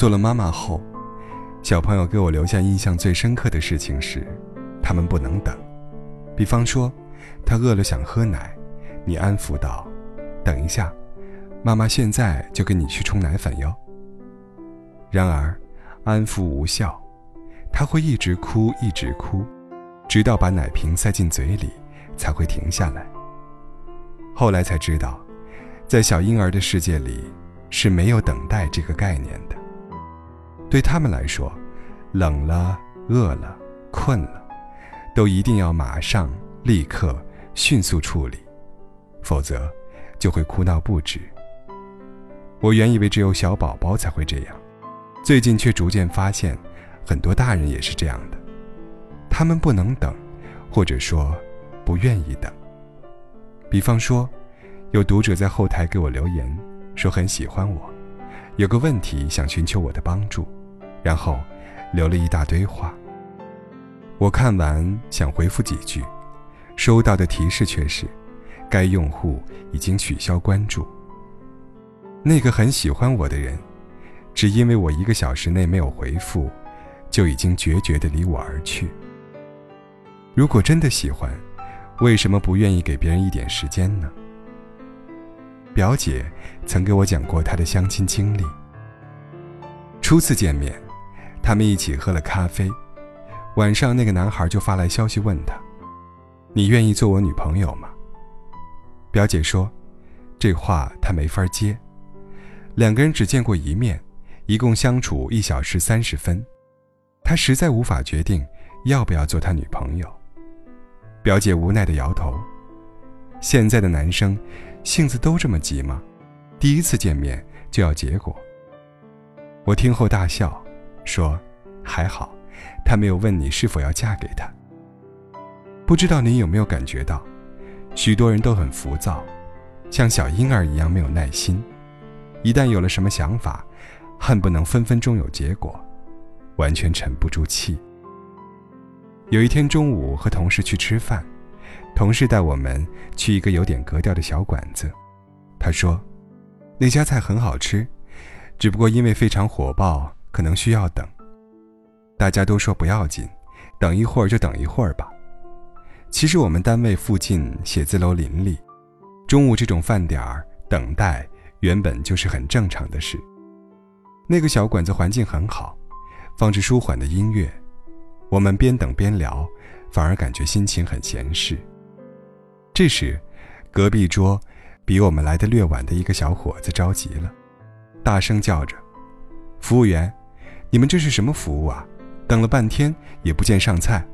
做了妈妈后，小朋友给我留下印象最深刻的事情是，他们不能等。比方说，他饿了想喝奶，你安抚道：“等一下，妈妈现在就给你去冲奶粉哟。”然而，安抚无效，他会一直哭，一直哭，直到把奶瓶塞进嘴里才会停下来。后来才知道，在小婴儿的世界里是没有等待这个概念的。对他们来说，冷了、饿了、困了，都一定要马上、立刻、迅速处理，否则就会哭闹不止。我原以为只有小宝宝才会这样，最近却逐渐发现，很多大人也是这样的。他们不能等，或者说不愿意等。比方说，有读者在后台给我留言，说很喜欢我，有个问题想寻求我的帮助，然后留了一大堆话。我看完想回复几句，收到的提示却是，该用户已经取消关注。那个很喜欢我的人，只因为我一个小时内没有回复，就已经决绝地离我而去。如果真的喜欢，为什么不愿意给别人一点时间呢？表姐曾给我讲过她的相亲经历。初次见面，他们一起喝了咖啡，晚上那个男孩就发来消息问她：“你愿意做我女朋友吗？”表姐说：“这话她没法接。”两个人只见过一面，一共相处一小时三十分，她实在无法决定要不要做他女朋友。表姐无奈的摇头。现在的男生，性子都这么急吗？第一次见面就要结果？我听后大笑，说：“还好，他没有问你是否要嫁给他。”不知道你有没有感觉到，许多人都很浮躁，像小婴儿一样没有耐心，一旦有了什么想法，恨不能分分钟有结果，完全沉不住气。有一天中午和同事去吃饭，同事带我们去一个有点格调的小馆子。他说，那家菜很好吃，只不过因为非常火爆，可能需要等。大家都说不要紧，等一会儿就等一会儿吧。其实我们单位附近写字楼林立，中午这种饭点儿等待原本就是很正常的事。那个小馆子环境很好，放着舒缓的音乐。我们边等边聊，反而感觉心情很闲适。这时，隔壁桌比我们来的略晚的一个小伙子着急了，大声叫着：“服务员，你们这是什么服务啊？等了半天也不见上菜。”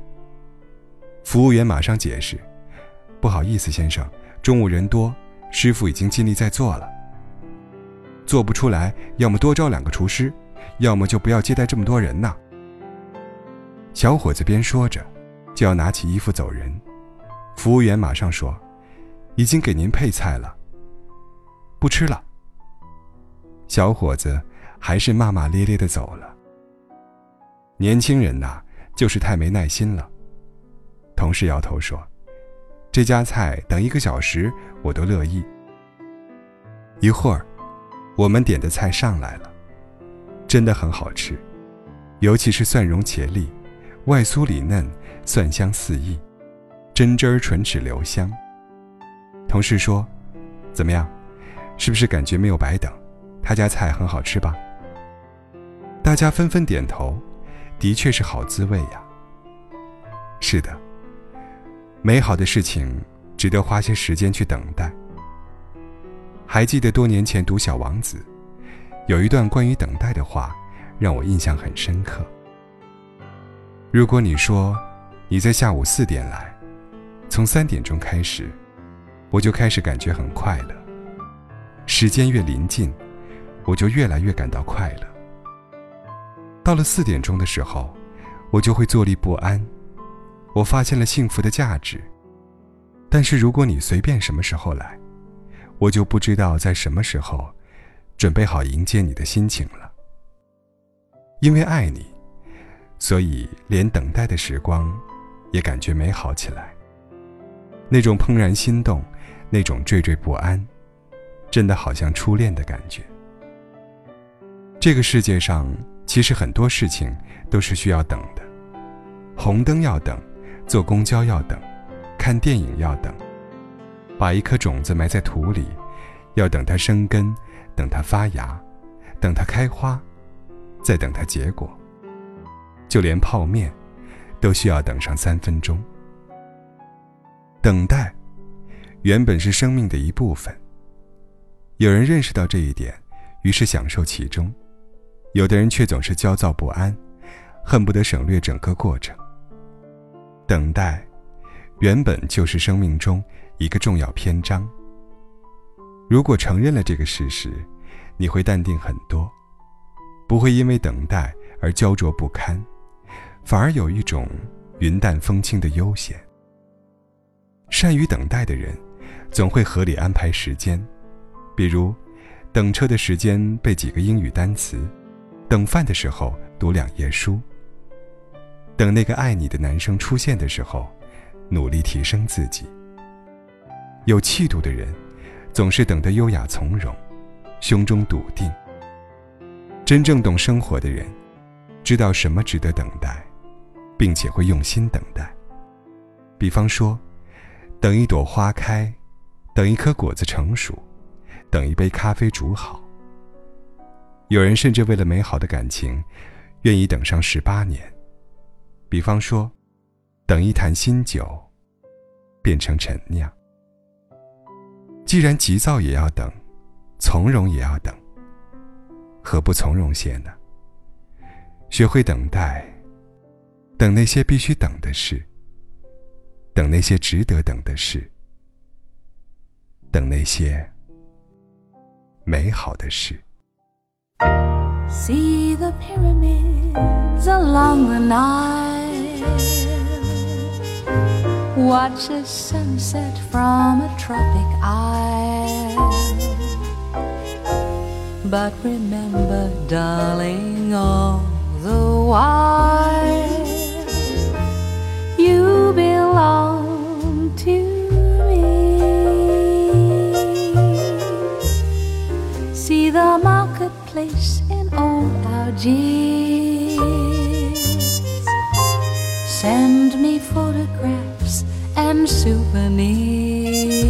服务员马上解释：“不好意思，先生，中午人多，师傅已经尽力在做了。做不出来，要么多招两个厨师，要么就不要接待这么多人呐。”小伙子边说着，就要拿起衣服走人，服务员马上说：“已经给您配菜了，不吃了。”小伙子还是骂骂咧咧的走了。年轻人呐，就是太没耐心了。同事摇头说：“这家菜等一个小时我都乐意。”一会儿，我们点的菜上来了，真的很好吃，尤其是蒜蓉茄粒。外酥里嫩，蒜香四溢，真汁儿唇齿留香。同事说：“怎么样，是不是感觉没有白等？他家菜很好吃吧？”大家纷纷点头，的确是好滋味呀。是的，美好的事情值得花些时间去等待。还记得多年前读《小王子》，有一段关于等待的话，让我印象很深刻。如果你说你在下午四点来，从三点钟开始，我就开始感觉很快乐。时间越临近，我就越来越感到快乐。到了四点钟的时候，我就会坐立不安。我发现了幸福的价值。但是如果你随便什么时候来，我就不知道在什么时候准备好迎接你的心情了。因为爱你。所以，连等待的时光，也感觉美好起来。那种怦然心动，那种惴惴不安，真的好像初恋的感觉。这个世界上其实很多事情都是需要等的，红灯要等，坐公交要等，看电影要等，把一颗种子埋在土里，要等它生根，等它发芽，等它开花，再等它结果。就连泡面，都需要等上三分钟。等待，原本是生命的一部分。有人认识到这一点，于是享受其中；有的人却总是焦躁不安，恨不得省略整个过程。等待，原本就是生命中一个重要篇章。如果承认了这个事实，你会淡定很多，不会因为等待而焦灼不堪，反而有一种云淡风轻的悠闲。善于等待的人，总会合理安排时间。比如，等车的时间背几个英语单词，等饭的时候读两页书。等那个爱你的男生出现的时候，努力提升自己。有气度的人，总是等得优雅从容，胸中笃定。真正懂生活的人，知道什么值得等待，并且会用心等待。比方说，等一朵花开，等一颗果子成熟。等一杯咖啡煮好。有人甚至为了美好的感情，愿意等上十八年。比方说，等一坛新酒变成陈酿。既然急躁也要等，从容也要等，何不从容些呢？学会等待，等那些必须等的事，等那些值得等的事，等那些。美好的事。See the pyramids along the Nile. Watch a sunset from a tropic isle. But remember, darling, all the while Send me photographs and souvenirs.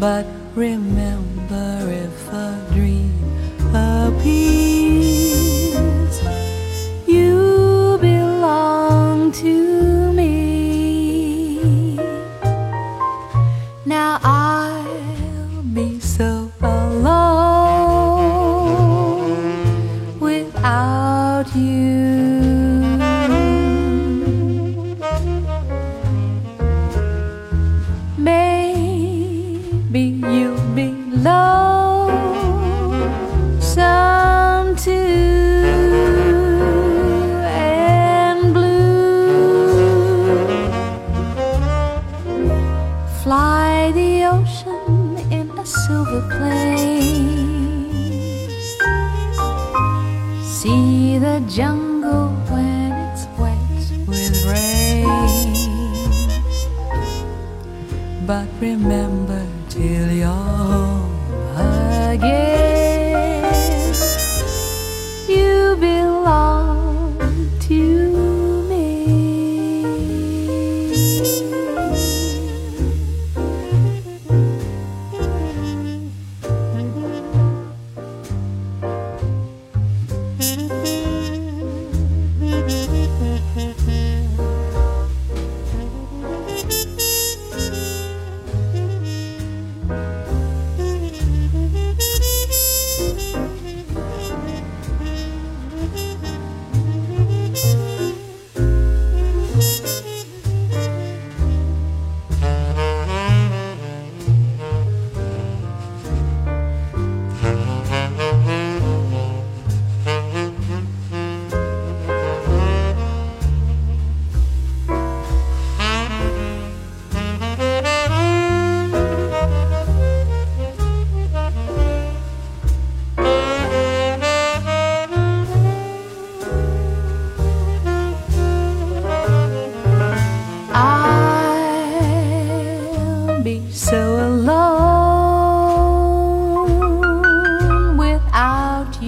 But remember if a dream appears, you belong to me. Now I'll jungle when it's wet with rain. But remember till you're home again,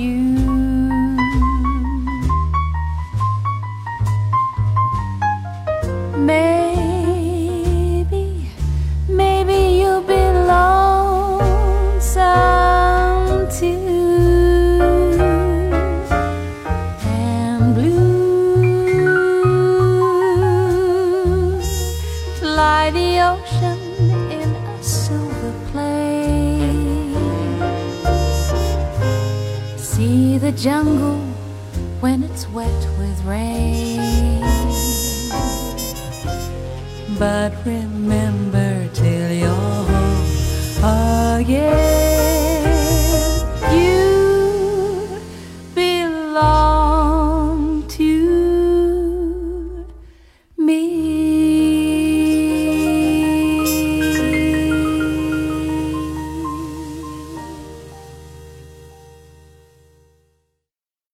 you. Jungle when it's wet with rain. But remember till you're home again.